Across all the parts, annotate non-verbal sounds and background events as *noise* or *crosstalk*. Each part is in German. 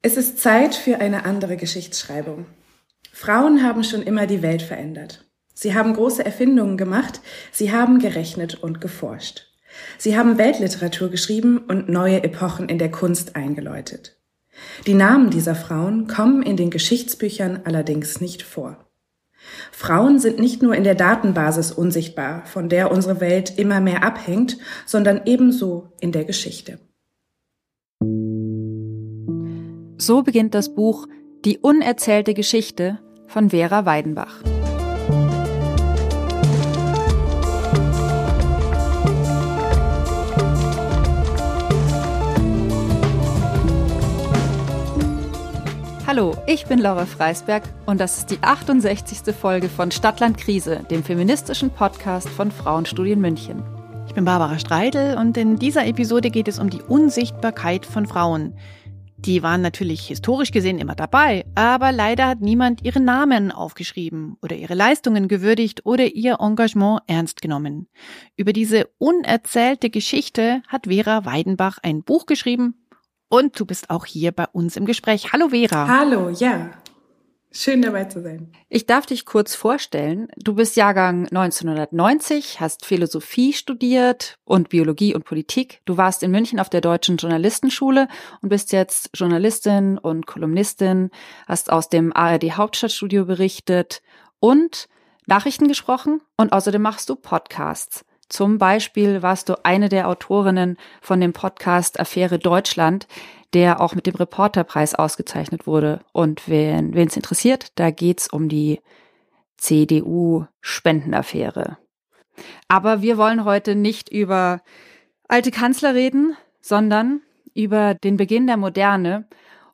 Es ist Zeit für eine andere Geschichtsschreibung. Frauen haben schon immer die Welt verändert. Sie haben große Erfindungen gemacht, sie haben gerechnet und geforscht. Sie haben Weltliteratur geschrieben und neue Epochen in der Kunst eingeläutet. Die Namen dieser Frauen kommen in den Geschichtsbüchern allerdings nicht vor. Frauen sind nicht nur in der Datenbasis unsichtbar, von der unsere Welt immer mehr abhängt, sondern ebenso in der Geschichte. So beginnt das Buch Die unerzählte Geschichte von Vera Weidenbach. Hallo, ich bin Laura Freisberg und das ist die 68. Folge von Stadtland Krise, dem feministischen Podcast von Frauenstudien München. Ich bin Barbara Streidel und in dieser Episode geht es um die Unsichtbarkeit von Frauen. Die waren natürlich historisch gesehen immer dabei, aber leider hat niemand ihren Namen aufgeschrieben oder ihre Leistungen gewürdigt oder ihr Engagement ernst genommen. Über diese unerzählte Geschichte hat Vera Weidenbach ein Buch geschrieben und du bist auch hier bei uns im Gespräch. Hallo Vera. Hallo, ja. Schön dabei zu sein. Ich darf dich kurz vorstellen. Du bist Jahrgang 1990, hast Philosophie studiert und Biologie und Politik. Du warst in München auf der Deutschen Journalistenschule und bist jetzt Journalistin und Kolumnistin, hast aus dem ARD Hauptstadtstudio berichtet und Nachrichten gesprochen und außerdem machst du Podcasts. Zum Beispiel warst du eine der Autorinnen von dem Podcast Affäre Deutschland, der auch mit dem Reporterpreis ausgezeichnet wurde. Und wen es interessiert, da geht's um die CDU-Spendenaffäre. Aber wir wollen heute nicht über alte Kanzler reden, sondern über den Beginn der Moderne.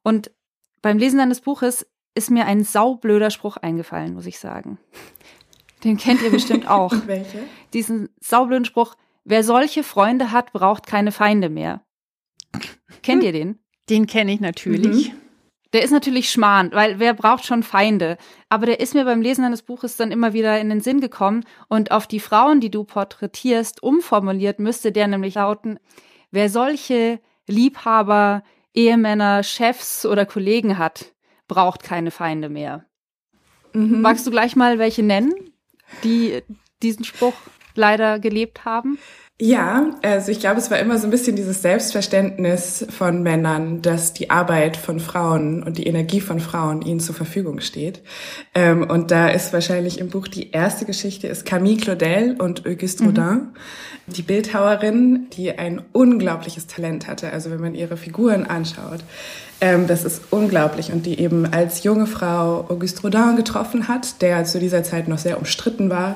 Und beim Lesen deines Buches ist mir ein saublöder Spruch eingefallen, muss ich sagen. Den kennt ihr bestimmt auch. Und *laughs* welche? Diesen saublöden Spruch, wer solche Freunde hat, braucht keine Feinde mehr. Kennt ihr den? Den kenne ich natürlich. Mhm. Der ist natürlich schmarrn, weil wer braucht schon Feinde? Aber der ist mir beim Lesen eines Buches dann immer wieder in den Sinn gekommen und auf die Frauen, die du porträtierst, umformuliert müsste der nämlich lauten, wer solche Liebhaber, Ehemänner, Chefs oder Kollegen hat, braucht keine Feinde mehr. Mhm. Magst du gleich mal welche nennen, die diesen Spruch leider gelebt haben? Ja, also ich glaube, es war immer so ein bisschen dieses Selbstverständnis von Männern, dass die Arbeit von Frauen und die Energie von Frauen ihnen zur Verfügung steht. Ähm, und da ist wahrscheinlich im Buch die erste Geschichte ist Camille Claudel und Auguste mhm. Rodin, die Bildhauerin, die ein unglaubliches Talent hatte. Also wenn man ihre Figuren anschaut, ähm, das ist unglaublich und die eben als junge Frau Auguste Rodin getroffen hat, der zu dieser Zeit noch sehr umstritten war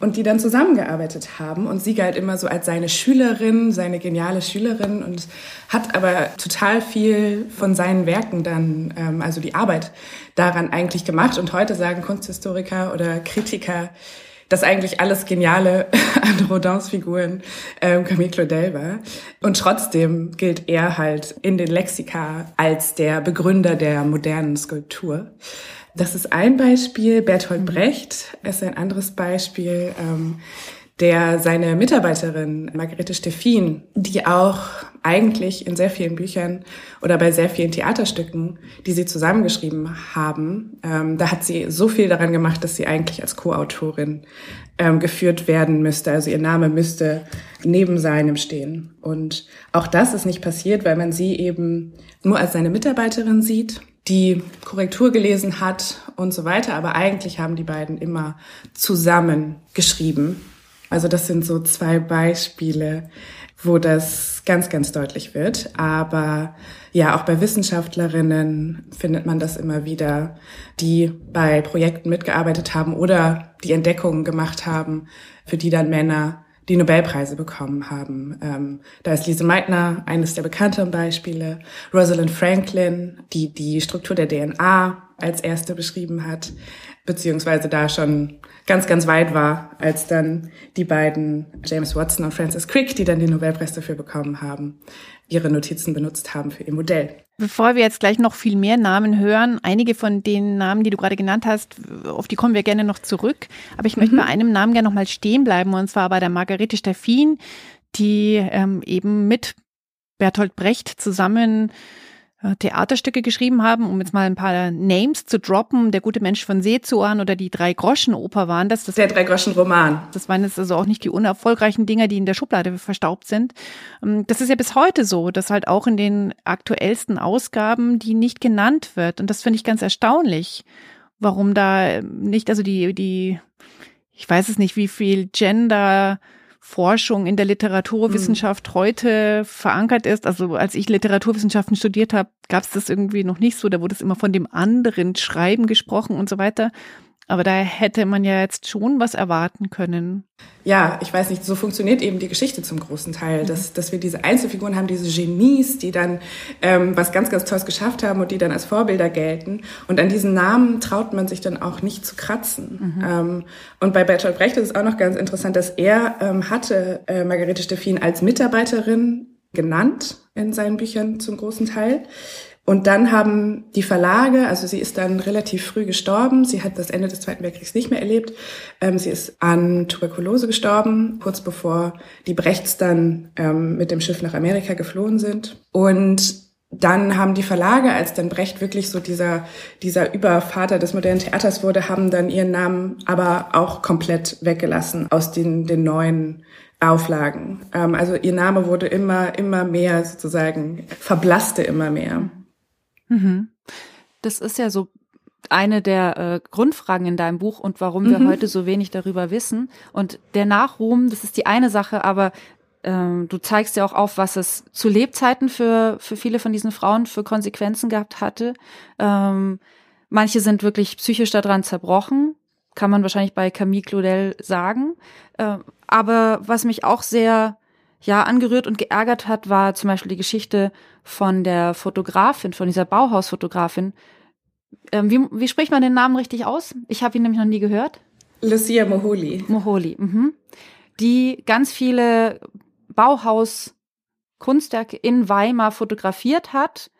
und die dann zusammengearbeitet haben. Und sie galt immer so als seine Schülerin, seine geniale Schülerin und hat aber total viel von seinen Werken dann, ähm, also die Arbeit daran eigentlich gemacht. Und heute sagen Kunsthistoriker oder Kritiker, dass eigentlich alles Geniale *laughs* an Rodins Figuren ähm, Camille Claudel war. Und trotzdem gilt er halt in den Lexika als der Begründer der modernen Skulptur. Das ist ein Beispiel. Bertolt mhm. Brecht ist ein anderes Beispiel, ähm, der seine Mitarbeiterin Margarete Steffin, die auch eigentlich in sehr vielen Büchern oder bei sehr vielen Theaterstücken, die sie zusammengeschrieben haben, ähm, da hat sie so viel daran gemacht, dass sie eigentlich als Co-Autorin ähm, geführt werden müsste. Also ihr Name müsste neben seinem stehen. Und auch das ist nicht passiert, weil man sie eben nur als seine Mitarbeiterin sieht die Korrektur gelesen hat und so weiter. Aber eigentlich haben die beiden immer zusammen geschrieben. Also das sind so zwei Beispiele, wo das ganz, ganz deutlich wird. Aber ja, auch bei Wissenschaftlerinnen findet man das immer wieder, die bei Projekten mitgearbeitet haben oder die Entdeckungen gemacht haben, für die dann Männer die Nobelpreise bekommen haben. Ähm, da ist Lise Meitner eines der bekannteren Beispiele. Rosalind Franklin, die die Struktur der DNA als erste beschrieben hat, beziehungsweise da schon ganz, ganz weit war, als dann die beiden James Watson und Francis Crick, die dann den Nobelpreis dafür bekommen haben, ihre Notizen benutzt haben für ihr Modell. Bevor wir jetzt gleich noch viel mehr Namen hören, einige von den Namen, die du gerade genannt hast, auf die kommen wir gerne noch zurück. Aber ich möchte mhm. bei einem Namen gerne noch mal stehen bleiben, und zwar bei der Margarete Steffin, die ähm, eben mit Bertolt Brecht zusammen Theaterstücke geschrieben haben, um jetzt mal ein paar Names zu droppen. Der gute Mensch von Seezuan oder die Drei-Groschen-Oper waren das. das der Drei-Groschen-Roman. Das waren jetzt also auch nicht die unerfolgreichen Dinger, die in der Schublade verstaubt sind. Ähm, das ist ja bis heute so, dass halt auch in den aktuellsten Ausgaben die nicht genannt wird. Und das finde ich ganz erstaunlich, warum da nicht, also die, die, ich weiß es nicht, wie viel Gender Forschung in der Literaturwissenschaft mhm. heute verankert ist. Also als ich Literaturwissenschaften studiert habe, gab es das irgendwie noch nicht so. Da wurde es immer von dem anderen Schreiben gesprochen und so weiter. Aber da hätte man ja jetzt schon was erwarten können. Ja, ich weiß nicht, so funktioniert eben die Geschichte zum großen Teil, dass, dass wir diese Einzelfiguren haben, diese Genies, die dann ähm, was ganz, ganz Tolles geschafft haben und die dann als Vorbilder gelten. Und an diesen Namen traut man sich dann auch nicht zu kratzen. Mhm. Ähm, und bei Bertolt Brecht ist es auch noch ganz interessant, dass er ähm, hatte äh, Margarete Steffin als Mitarbeiterin genannt in seinen Büchern zum großen Teil. Und dann haben die Verlage, also sie ist dann relativ früh gestorben, sie hat das Ende des Zweiten Weltkriegs nicht mehr erlebt, ähm, sie ist an Tuberkulose gestorben, kurz bevor die Brechts dann ähm, mit dem Schiff nach Amerika geflohen sind. Und dann haben die Verlage, als dann Brecht wirklich so dieser, dieser Übervater des modernen Theaters wurde, haben dann ihren Namen aber auch komplett weggelassen aus den, den neuen Auflagen. Ähm, also ihr Name wurde immer, immer mehr sozusagen, verblasste immer mehr. Mhm. Das ist ja so eine der äh, Grundfragen in deinem Buch und warum wir mhm. heute so wenig darüber wissen. Und der Nachruhm, das ist die eine Sache, aber ähm, du zeigst ja auch auf, was es zu Lebzeiten für, für viele von diesen Frauen für Konsequenzen gehabt hatte. Ähm, manche sind wirklich psychisch daran zerbrochen, kann man wahrscheinlich bei Camille Claudel sagen. Äh, aber was mich auch sehr ja angerührt und geärgert hat, war zum Beispiel die Geschichte von der Fotografin, von dieser Bauhausfotografin. Ähm, wie, wie spricht man den Namen richtig aus? Ich habe ihn nämlich noch nie gehört. Lucia Moholi. Moholi, mhm. Die ganz viele Bauhaus-Kunstwerke in Weimar fotografiert hat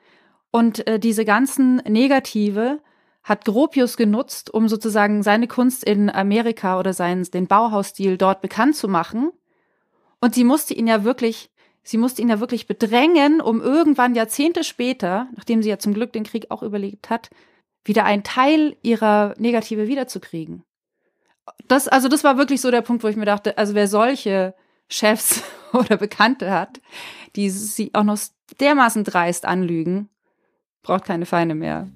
und äh, diese ganzen Negative hat Gropius genutzt, um sozusagen seine Kunst in Amerika oder seinen, den Bauhausstil dort bekannt zu machen. Und sie musste ihn ja wirklich Sie musste ihn ja wirklich bedrängen, um irgendwann Jahrzehnte später, nachdem sie ja zum Glück den Krieg auch überlebt hat, wieder einen Teil ihrer Negative wiederzukriegen. Das, also das war wirklich so der Punkt, wo ich mir dachte, also wer solche Chefs *laughs* oder Bekannte hat, die sie auch noch dermaßen dreist anlügen, braucht keine Feinde mehr.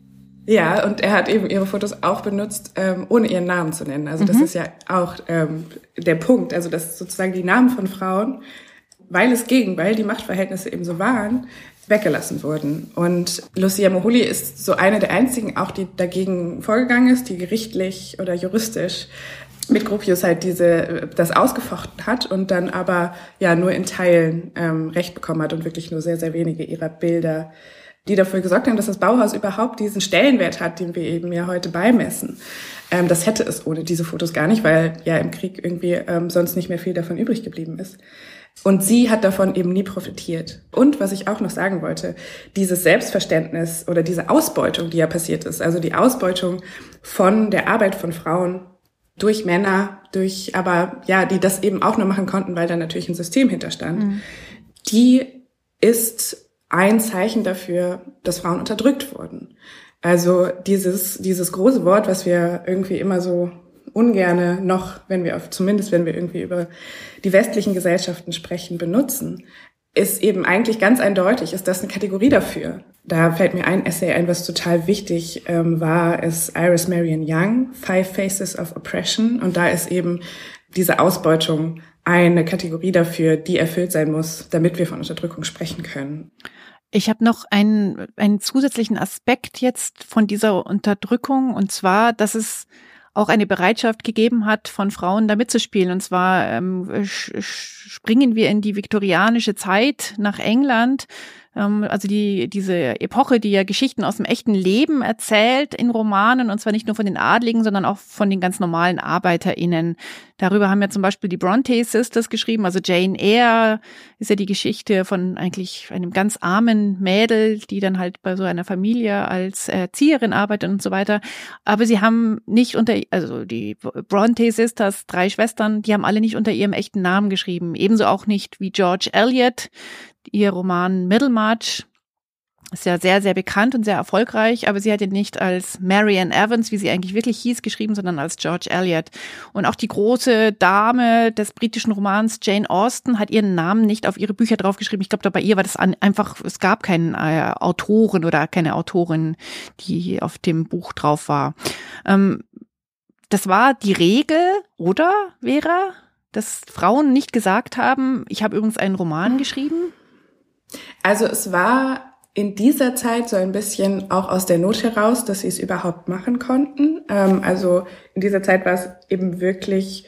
Ja, und er hat eben ihre Fotos auch benutzt, ähm, ohne ihren Namen zu nennen. Also das mhm. ist ja auch ähm, der Punkt. Also dass sozusagen die Namen von Frauen weil es ging, weil die Machtverhältnisse eben so waren, weggelassen wurden. Und Lucia Moholi ist so eine der einzigen auch, die dagegen vorgegangen ist, die gerichtlich oder juristisch mit Gropius halt diese, das ausgefochten hat und dann aber ja nur in Teilen ähm, Recht bekommen hat und wirklich nur sehr, sehr wenige ihrer Bilder, die dafür gesorgt haben, dass das Bauhaus überhaupt diesen Stellenwert hat, den wir eben ja heute beimessen. Ähm, das hätte es ohne diese Fotos gar nicht, weil ja im Krieg irgendwie ähm, sonst nicht mehr viel davon übrig geblieben ist. Und sie hat davon eben nie profitiert. Und was ich auch noch sagen wollte, dieses Selbstverständnis oder diese Ausbeutung, die ja passiert ist, also die Ausbeutung von der Arbeit von Frauen durch Männer, durch, aber ja, die das eben auch nur machen konnten, weil da natürlich ein System hinterstand, mhm. die ist ein Zeichen dafür, dass Frauen unterdrückt wurden. Also dieses, dieses große Wort, was wir irgendwie immer so ungerne noch, wenn wir auf, zumindest wenn wir irgendwie über die westlichen Gesellschaften sprechen, benutzen, ist eben eigentlich ganz eindeutig, ist das eine Kategorie dafür. Da fällt mir ein Essay ein, was total wichtig ähm, war, ist Iris Marion Young, Five Faces of Oppression. Und da ist eben diese Ausbeutung eine Kategorie dafür, die erfüllt sein muss, damit wir von Unterdrückung sprechen können. Ich habe noch einen, einen zusätzlichen Aspekt jetzt von dieser Unterdrückung, und zwar, dass es auch eine Bereitschaft gegeben hat, von Frauen da mitzuspielen. Und zwar ähm, springen wir in die viktorianische Zeit nach England also die, diese Epoche, die ja Geschichten aus dem echten Leben erzählt in Romanen, und zwar nicht nur von den Adligen, sondern auch von den ganz normalen ArbeiterInnen. Darüber haben ja zum Beispiel die Bronte Sisters geschrieben, also Jane Eyre ist ja die Geschichte von eigentlich einem ganz armen Mädel, die dann halt bei so einer Familie als Erzieherin arbeitet und so weiter. Aber sie haben nicht unter, also die Bronte Sisters, drei Schwestern, die haben alle nicht unter ihrem echten Namen geschrieben. Ebenso auch nicht wie George Eliot, ihr Roman Middlemarch. ist ja sehr, sehr bekannt und sehr erfolgreich, aber sie hat ihn nicht als Marianne Evans, wie sie eigentlich wirklich hieß, geschrieben, sondern als George Eliot. Und auch die große Dame des britischen Romans Jane Austen hat ihren Namen nicht auf ihre Bücher draufgeschrieben. Ich glaube, bei ihr war das einfach, es gab keinen äh, Autoren oder keine Autorin, die auf dem Buch drauf war. Ähm, das war die Regel, oder, Vera? Dass Frauen nicht gesagt haben, ich habe übrigens einen Roman geschrieben? Also es war in dieser Zeit so ein bisschen auch aus der Not heraus, dass sie es überhaupt machen konnten. Ähm, also in dieser Zeit war es eben wirklich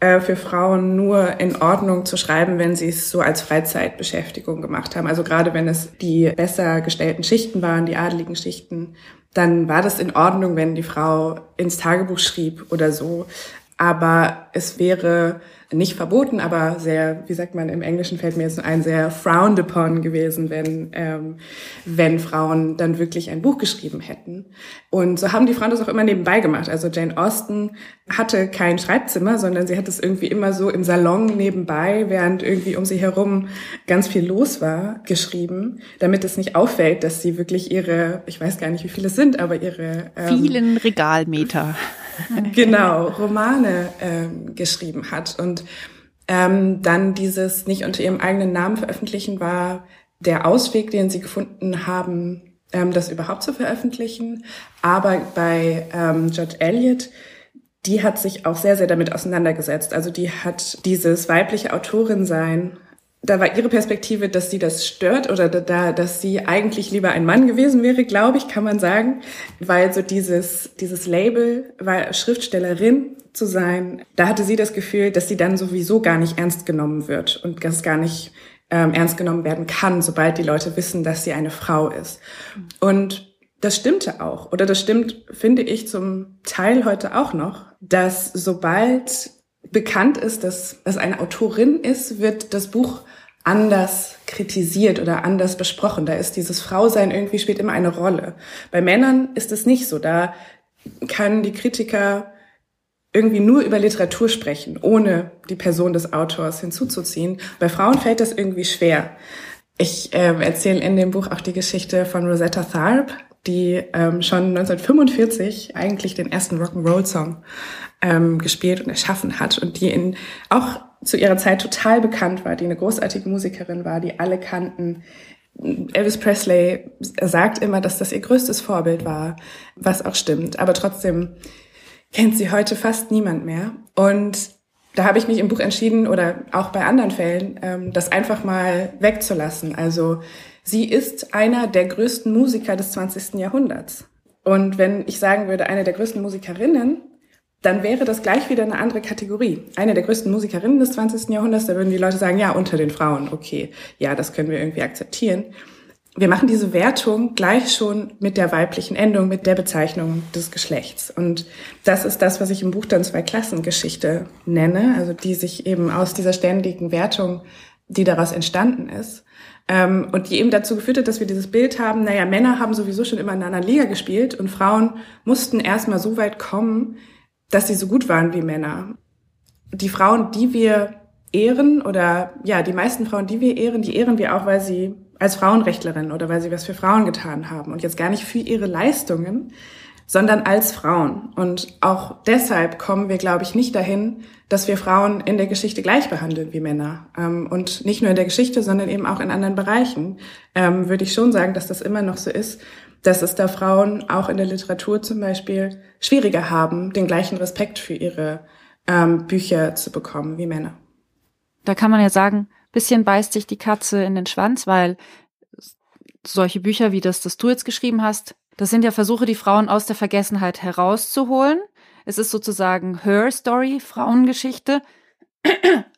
äh, für Frauen nur in Ordnung zu schreiben, wenn sie es so als Freizeitbeschäftigung gemacht haben. Also gerade wenn es die besser gestellten Schichten waren, die adeligen Schichten, dann war das in Ordnung, wenn die Frau ins Tagebuch schrieb oder so. Aber es wäre nicht verboten, aber sehr, wie sagt man im Englischen fällt mir jetzt ein, sehr frowned upon gewesen, wenn, ähm, wenn Frauen dann wirklich ein Buch geschrieben hätten. Und so haben die Frauen das auch immer nebenbei gemacht. Also Jane Austen hatte kein Schreibzimmer, sondern sie hat es irgendwie immer so im Salon nebenbei, während irgendwie um sie herum ganz viel los war, geschrieben, damit es nicht auffällt, dass sie wirklich ihre, ich weiß gar nicht, wie viele es sind, aber ihre ähm, vielen Regalmeter *laughs* genau, Romane ähm, geschrieben hat. Und ähm, dann dieses nicht unter ihrem eigenen Namen veröffentlichen war der Ausweg, den sie gefunden haben, ähm, das überhaupt zu veröffentlichen. Aber bei ähm, George Eliot, die hat sich auch sehr, sehr damit auseinandergesetzt. Also die hat dieses weibliche Autorin-Sein da war ihre Perspektive, dass sie das stört oder da, dass sie eigentlich lieber ein Mann gewesen wäre, glaube ich, kann man sagen, weil so dieses, dieses Label, war Schriftstellerin zu sein, da hatte sie das Gefühl, dass sie dann sowieso gar nicht ernst genommen wird und das gar nicht ähm, ernst genommen werden kann, sobald die Leute wissen, dass sie eine Frau ist. Und das stimmte auch, oder das stimmt, finde ich, zum Teil heute auch noch, dass sobald bekannt ist, dass es eine Autorin ist, wird das Buch anders kritisiert oder anders besprochen. Da ist dieses Frausein irgendwie spielt immer eine Rolle. Bei Männern ist es nicht so. Da können die Kritiker irgendwie nur über Literatur sprechen, ohne die Person des Autors hinzuzuziehen. Bei Frauen fällt das irgendwie schwer. Ich äh, erzähle in dem Buch auch die Geschichte von Rosetta Tharpe, die ähm, schon 1945 eigentlich den ersten Rock'n'Roll-Song ähm, gespielt und erschaffen hat und die in auch zu ihrer Zeit total bekannt war, die eine großartige Musikerin war, die alle kannten. Elvis Presley sagt immer, dass das ihr größtes Vorbild war, was auch stimmt. Aber trotzdem kennt sie heute fast niemand mehr. Und da habe ich mich im Buch entschieden oder auch bei anderen Fällen, ähm, das einfach mal wegzulassen. Also sie ist einer der größten Musiker des 20. Jahrhunderts. Und wenn ich sagen würde, eine der größten Musikerinnen, dann wäre das gleich wieder eine andere Kategorie. Eine der größten Musikerinnen des 20. Jahrhunderts, da würden die Leute sagen, ja, unter den Frauen, okay, ja, das können wir irgendwie akzeptieren. Wir machen diese Wertung gleich schon mit der weiblichen Endung, mit der Bezeichnung des Geschlechts. Und das ist das, was ich im Buch dann Zwei-Klassengeschichte nenne, also die sich eben aus dieser ständigen Wertung, die daraus entstanden ist, ähm, und die eben dazu geführt hat, dass wir dieses Bild haben, naja, Männer haben sowieso schon immer in einer Liga gespielt und Frauen mussten erstmal so weit kommen, dass sie so gut waren wie Männer. Die Frauen, die wir ehren oder ja, die meisten Frauen, die wir ehren, die ehren wir auch, weil sie als Frauenrechtlerin oder weil sie was für Frauen getan haben und jetzt gar nicht für ihre Leistungen, sondern als Frauen. Und auch deshalb kommen wir, glaube ich, nicht dahin, dass wir Frauen in der Geschichte gleich behandeln wie Männer. Ähm, und nicht nur in der Geschichte, sondern eben auch in anderen Bereichen ähm, würde ich schon sagen, dass das immer noch so ist, dass es da Frauen auch in der Literatur zum Beispiel schwieriger haben, den gleichen Respekt für ihre ähm, Bücher zu bekommen wie Männer. Da kann man ja sagen, bisschen beißt sich die Katze in den Schwanz, weil solche Bücher wie das, das du jetzt geschrieben hast, das sind ja Versuche, die Frauen aus der Vergessenheit herauszuholen. Es ist sozusagen Her Story, Frauengeschichte.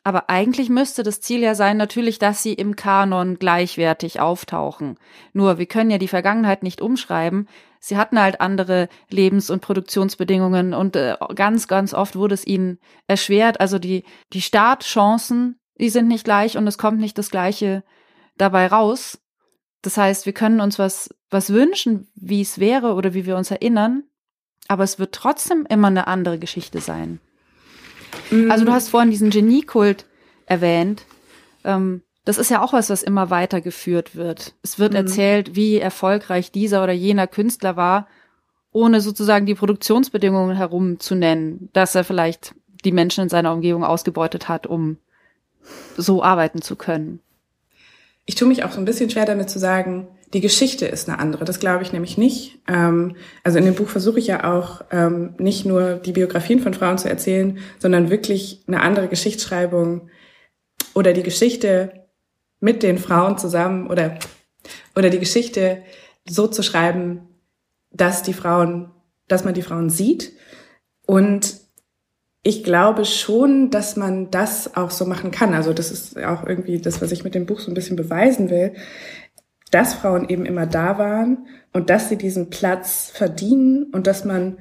Aber eigentlich müsste das Ziel ja sein, natürlich, dass sie im Kanon gleichwertig auftauchen. Nur, wir können ja die Vergangenheit nicht umschreiben. Sie hatten halt andere Lebens- und Produktionsbedingungen und äh, ganz, ganz oft wurde es ihnen erschwert. Also die, die Startchancen, die sind nicht gleich und es kommt nicht das Gleiche dabei raus. Das heißt, wir können uns was, was wünschen, wie es wäre oder wie wir uns erinnern, aber es wird trotzdem immer eine andere Geschichte sein. Mhm. Also du hast vorhin diesen Geniekult erwähnt. Ähm, das ist ja auch was, was immer weitergeführt wird. Es wird mhm. erzählt, wie erfolgreich dieser oder jener Künstler war, ohne sozusagen die Produktionsbedingungen herum zu nennen, dass er vielleicht die Menschen in seiner Umgebung ausgebeutet hat, um so arbeiten zu können. Ich tue mich auch so ein bisschen schwer damit zu sagen, die Geschichte ist eine andere. Das glaube ich nämlich nicht. Ähm, also in dem Buch versuche ich ja auch ähm, nicht nur die Biografien von Frauen zu erzählen, sondern wirklich eine andere Geschichtsschreibung oder die Geschichte mit den Frauen zusammen oder oder die Geschichte so zu schreiben, dass die Frauen, dass man die Frauen sieht und ich glaube schon, dass man das auch so machen kann. Also das ist auch irgendwie das, was ich mit dem Buch so ein bisschen beweisen will dass Frauen eben immer da waren und dass sie diesen Platz verdienen und dass man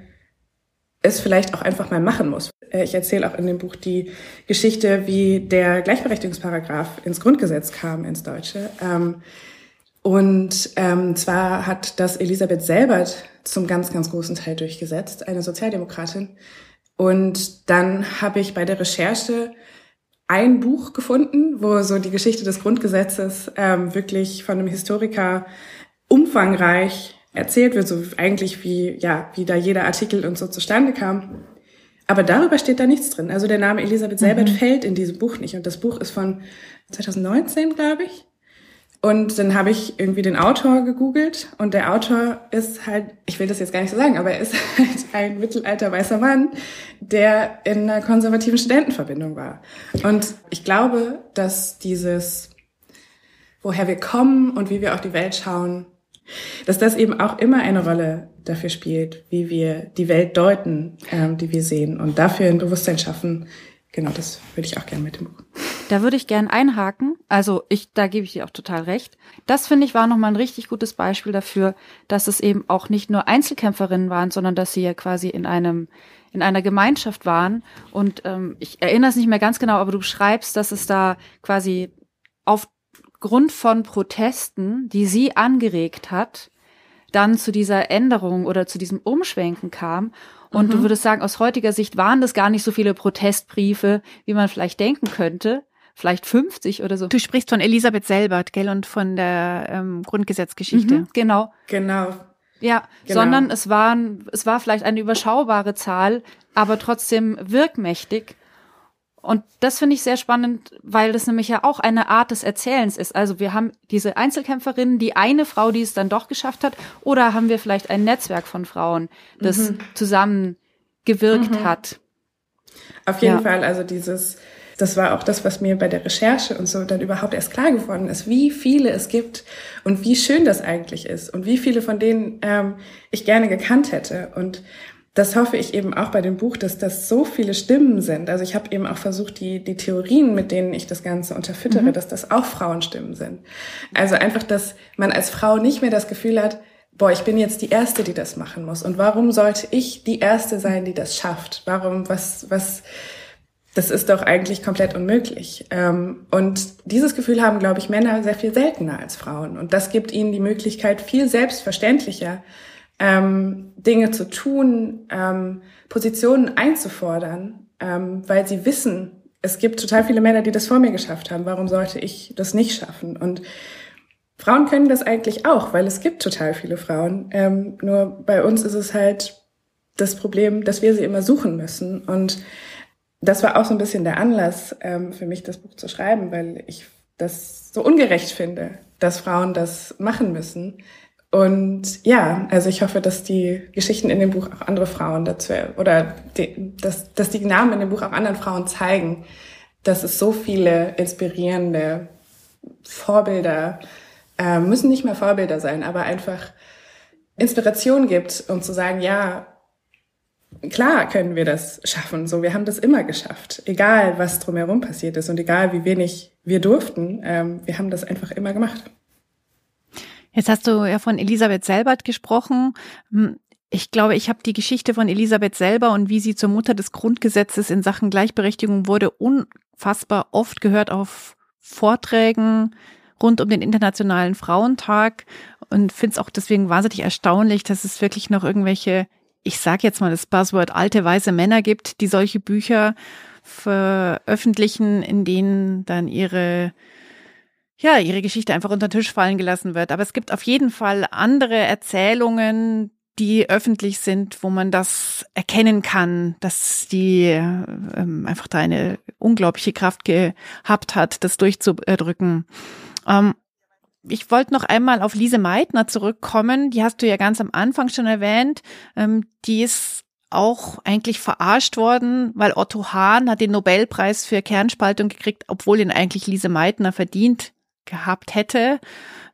es vielleicht auch einfach mal machen muss. Äh, ich erzähle auch in dem Buch die Geschichte, wie der Gleichberechtigungsparagraph ins Grundgesetz kam, ins Deutsche. Ähm, und ähm, zwar hat das Elisabeth Selbert zum ganz, ganz großen Teil durchgesetzt, eine Sozialdemokratin. Und dann habe ich bei der Recherche ein Buch gefunden, wo so die Geschichte des Grundgesetzes ähm, wirklich von einem Historiker umfangreich erzählt wird, so eigentlich wie, ja, wie da jeder Artikel und so zustande kam. Aber darüber steht da nichts drin. Also der Name Elisabeth Selbert mhm. fällt in diesem Buch nicht. Und das Buch ist von 2019, glaube ich. Und dann habe ich irgendwie den Autor gegoogelt und der Autor ist halt, ich will das jetzt gar nicht so sagen, aber er ist *laughs* halt ein mittelalter weißer Mann, der in einer konservativen Studentenverbindung war. Und ich glaube, dass dieses, woher wir kommen und wie wir auf die Welt schauen, dass das eben auch immer eine Rolle dafür spielt, wie wir die Welt deuten, ähm, die wir sehen und dafür ein Bewusstsein schaffen. Genau, das würde ich auch gerne mit dem Buch. Da würde ich gern einhaken. Also ich, da gebe ich dir auch total recht. Das finde ich war nochmal ein richtig gutes Beispiel dafür, dass es eben auch nicht nur Einzelkämpferinnen waren, sondern dass sie ja quasi in einem in einer Gemeinschaft waren. Und ähm, ich erinnere es nicht mehr ganz genau, aber du schreibst, dass es da quasi aufgrund von Protesten, die sie angeregt hat, dann zu dieser Änderung oder zu diesem Umschwenken kam. Und mhm. du würdest sagen, aus heutiger Sicht waren das gar nicht so viele Protestbriefe, wie man vielleicht denken könnte, vielleicht 50 oder so. Du sprichst von Elisabeth Selbert, gell, und von der ähm, Grundgesetzgeschichte. Mhm, genau. Genau. Ja, genau. sondern es waren, es war vielleicht eine überschaubare Zahl, aber trotzdem wirkmächtig. Und das finde ich sehr spannend, weil das nämlich ja auch eine Art des Erzählens ist. Also wir haben diese Einzelkämpferin, die eine Frau, die es dann doch geschafft hat, oder haben wir vielleicht ein Netzwerk von Frauen, das mhm. zusammen gewirkt mhm. hat. Auf jeden ja. Fall, also dieses, das war auch das, was mir bei der Recherche und so dann überhaupt erst klar geworden ist, wie viele es gibt und wie schön das eigentlich ist und wie viele von denen ähm, ich gerne gekannt hätte. Und das hoffe ich eben auch bei dem Buch, dass das so viele Stimmen sind. Also ich habe eben auch versucht, die, die Theorien, mit denen ich das Ganze unterfüttere, mhm. dass das auch Frauenstimmen sind. Also einfach, dass man als Frau nicht mehr das Gefühl hat, boah, ich bin jetzt die Erste, die das machen muss. Und warum sollte ich die Erste sein, die das schafft? Warum, was, was, das ist doch eigentlich komplett unmöglich. Ähm, und dieses Gefühl haben, glaube ich, Männer sehr viel seltener als Frauen. Und das gibt ihnen die Möglichkeit, viel selbstverständlicher ähm, Dinge zu tun, ähm, Positionen einzufordern, weil sie wissen, es gibt total viele Männer, die das vor mir geschafft haben. Warum sollte ich das nicht schaffen? Und Frauen können das eigentlich auch, weil es gibt total viele Frauen. nur bei uns ist es halt das Problem, dass wir sie immer suchen müssen. Und das war auch so ein bisschen der Anlass ähm, für mich, das Buch zu schreiben, weil ich das so ungerecht finde, dass Frauen das machen müssen. Und ja, also ich hoffe, dass die Geschichten in dem Buch auch andere Frauen dazu oder die, dass, dass die Namen in dem Buch auch anderen Frauen zeigen, dass es so viele inspirierende Vorbilder äh, müssen nicht mehr Vorbilder sein, aber einfach Inspiration gibt, um zu sagen, ja, klar können wir das schaffen. So, wir haben das immer geschafft, egal was drumherum passiert ist und egal wie wenig wir durften. Ähm, wir haben das einfach immer gemacht. Jetzt hast du ja von Elisabeth Selbert gesprochen. Hm, ich glaube, ich habe die Geschichte von Elisabeth selber und wie sie zur Mutter des Grundgesetzes in Sachen Gleichberechtigung wurde, unfassbar oft gehört auf Vorträgen rund um den Internationalen Frauentag und finde es auch deswegen wahnsinnig erstaunlich, dass es wirklich noch irgendwelche ich sage jetzt mal das Buzzword, alte weiße Männer gibt, die solche Bücher veröffentlichen, in denen dann ihre ja, ihre Geschichte einfach unter den Tisch fallen gelassen wird. Aber es gibt auf jeden Fall andere Erzählungen, die öffentlich sind, wo man das erkennen kann, dass die ähm, einfach da eine unglaubliche Kraft gehabt hat, das durchzudrücken. Ähm, ich wollte noch einmal auf Lise Meitner zurückkommen. Die hast du ja ganz am Anfang schon erwähnt. Ähm, die ist auch eigentlich verarscht worden, weil Otto Hahn hat den Nobelpreis für Kernspaltung gekriegt, obwohl ihn eigentlich Lise Meitner verdient gehabt hätte.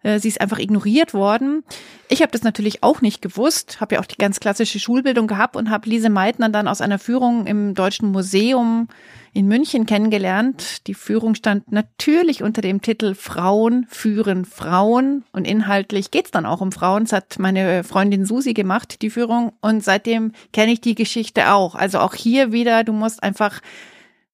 Äh, sie ist einfach ignoriert worden. Ich habe das natürlich auch nicht gewusst, habe ja auch die ganz klassische Schulbildung gehabt und habe Lise Meitner dann aus einer Führung im Deutschen Museum in München kennengelernt. Die Führung stand natürlich unter dem Titel Frauen führen Frauen und inhaltlich geht's dann auch um Frauen. Das hat meine Freundin Susi gemacht, die Führung und seitdem kenne ich die Geschichte auch. Also auch hier wieder, du musst einfach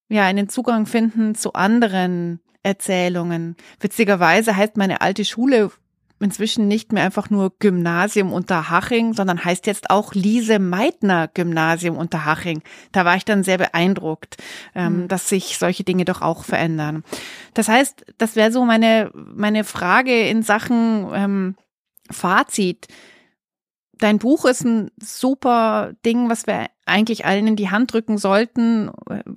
ja einen Zugang finden zu anderen Erzählungen. Witzigerweise heißt meine alte Schule inzwischen nicht mehr einfach nur Gymnasium Unterhaching, sondern heißt jetzt auch Lise Meitner Gymnasium Unterhaching. Da war ich dann sehr beeindruckt, ähm, mhm. dass sich solche Dinge doch auch verändern. Das heißt, das wäre so meine, meine Frage in Sachen ähm, Fazit. Dein Buch ist ein super Ding, was wir eigentlich allen in die Hand drücken sollten.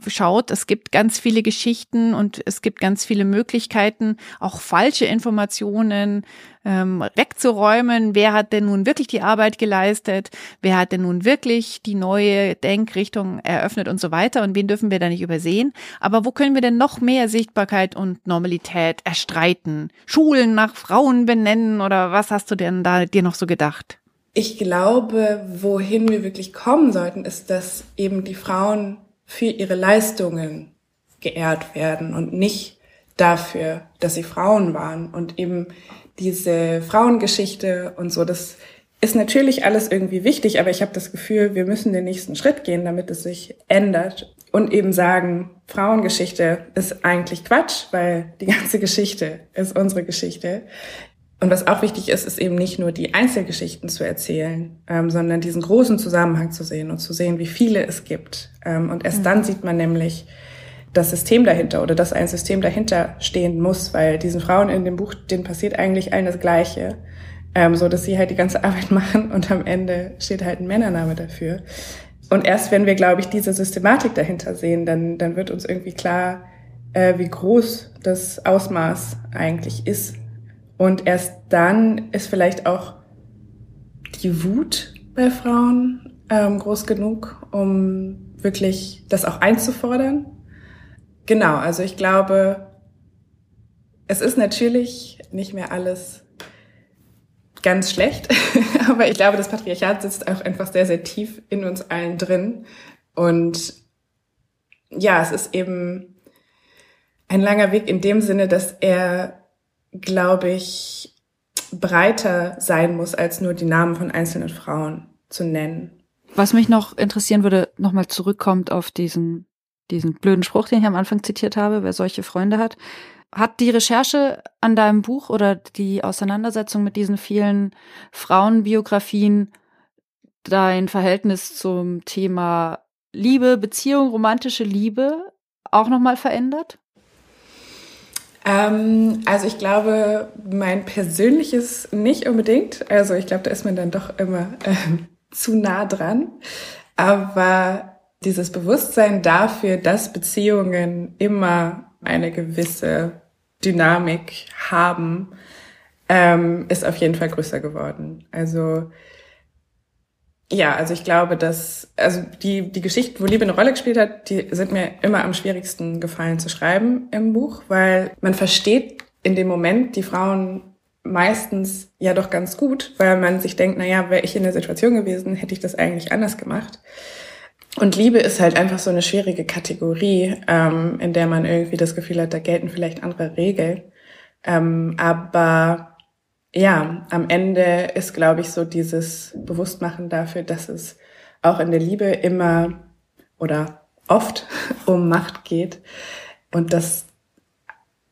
Schaut, es gibt ganz viele Geschichten und es gibt ganz viele Möglichkeiten, auch falsche Informationen ähm, wegzuräumen. Wer hat denn nun wirklich die Arbeit geleistet? Wer hat denn nun wirklich die neue Denkrichtung eröffnet und so weiter? Und wen dürfen wir da nicht übersehen? Aber wo können wir denn noch mehr Sichtbarkeit und Normalität erstreiten? Schulen nach Frauen benennen oder was hast du denn da dir noch so gedacht? Ich glaube, wohin wir wirklich kommen sollten, ist, dass eben die Frauen für ihre Leistungen geehrt werden und nicht dafür, dass sie Frauen waren. Und eben diese Frauengeschichte und so, das ist natürlich alles irgendwie wichtig, aber ich habe das Gefühl, wir müssen den nächsten Schritt gehen, damit es sich ändert und eben sagen, Frauengeschichte ist eigentlich Quatsch, weil die ganze Geschichte ist unsere Geschichte. Und was auch wichtig ist, ist eben nicht nur die Einzelgeschichten zu erzählen, ähm, sondern diesen großen Zusammenhang zu sehen und zu sehen, wie viele es gibt. Ähm, und erst mhm. dann sieht man nämlich das System dahinter oder dass ein System dahinter stehen muss, weil diesen Frauen in dem Buch, denen passiert eigentlich allen das Gleiche, ähm, so dass sie halt die ganze *laughs* Arbeit machen und am Ende steht halt ein Männername dafür. Und erst wenn wir, glaube ich, diese Systematik dahinter sehen, dann, dann wird uns irgendwie klar, äh, wie groß das Ausmaß eigentlich ist und erst dann ist vielleicht auch die Wut bei Frauen ähm, groß genug, um wirklich das auch einzufordern. Genau, also ich glaube, es ist natürlich nicht mehr alles ganz schlecht, *laughs* aber ich glaube, das Patriarchat sitzt auch einfach sehr, sehr tief in uns allen drin. Und ja, es ist eben ein langer Weg in dem Sinne, dass er glaube ich, breiter sein muss, als nur die Namen von einzelnen Frauen zu nennen. Was mich noch interessieren würde, nochmal zurückkommt auf diesen, diesen blöden Spruch, den ich am Anfang zitiert habe, wer solche Freunde hat. Hat die Recherche an deinem Buch oder die Auseinandersetzung mit diesen vielen Frauenbiografien dein Verhältnis zum Thema Liebe, Beziehung, romantische Liebe auch nochmal verändert? Ähm, also ich glaube, mein persönliches nicht unbedingt. Also ich glaube, da ist man dann doch immer ähm, *laughs* zu nah dran. Aber dieses Bewusstsein dafür, dass Beziehungen immer eine gewisse Dynamik haben, ähm, ist auf jeden Fall größer geworden. Also ja, also ich glaube, dass, also die, die Geschichten, wo Liebe eine Rolle gespielt hat, die sind mir immer am schwierigsten gefallen zu schreiben im Buch, weil man versteht in dem Moment die Frauen meistens ja doch ganz gut, weil man sich denkt, na ja, wäre ich in der Situation gewesen, hätte ich das eigentlich anders gemacht. Und Liebe ist halt einfach so eine schwierige Kategorie, ähm, in der man irgendwie das Gefühl hat, da gelten vielleicht andere Regeln. Ähm, aber ja, am Ende ist, glaube ich, so dieses Bewusstmachen dafür, dass es auch in der Liebe immer oder oft *laughs* um Macht geht und dass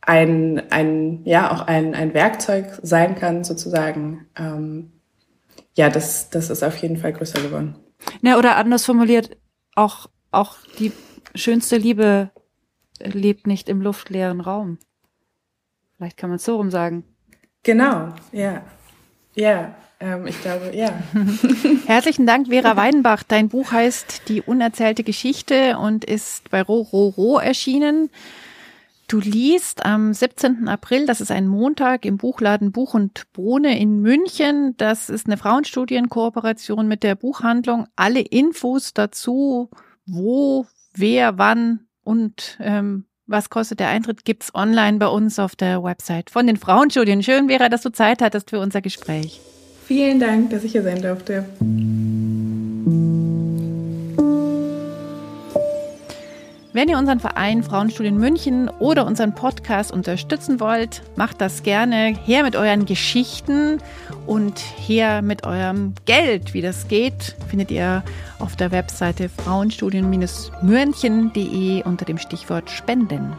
ein, ein ja auch ein, ein Werkzeug sein kann, sozusagen. Ähm, ja, das, das ist auf jeden Fall größer geworden. Ja, oder anders formuliert, auch, auch die schönste Liebe lebt nicht im luftleeren Raum. Vielleicht kann man es so rum sagen. Genau, ja. Ja, ähm, ich glaube, ja. *laughs* Herzlichen Dank, Vera Weidenbach. Dein Buch heißt Die unerzählte Geschichte und ist bei Rororo erschienen. Du liest am 17. April, das ist ein Montag, im Buchladen Buch und Bohne in München. Das ist eine Frauenstudienkooperation mit der Buchhandlung. Alle Infos dazu, wo, wer, wann und ähm, was kostet der Eintritt, gibt's online bei uns auf der Website von den Frauenstudien. Schön, Vera, dass du Zeit hattest für unser Gespräch. Vielen Dank, dass ich hier sein durfte. Wenn ihr unseren Verein Frauenstudien München oder unseren Podcast unterstützen wollt, macht das gerne. Her mit euren Geschichten und her mit eurem Geld. Wie das geht, findet ihr auf der Webseite frauenstudien-münchen.de unter dem Stichwort Spenden.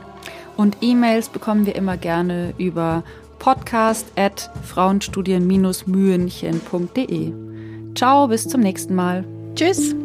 Und E-Mails bekommen wir immer gerne über podcast at frauenstudien-münchen.de. Ciao, bis zum nächsten Mal. Tschüss.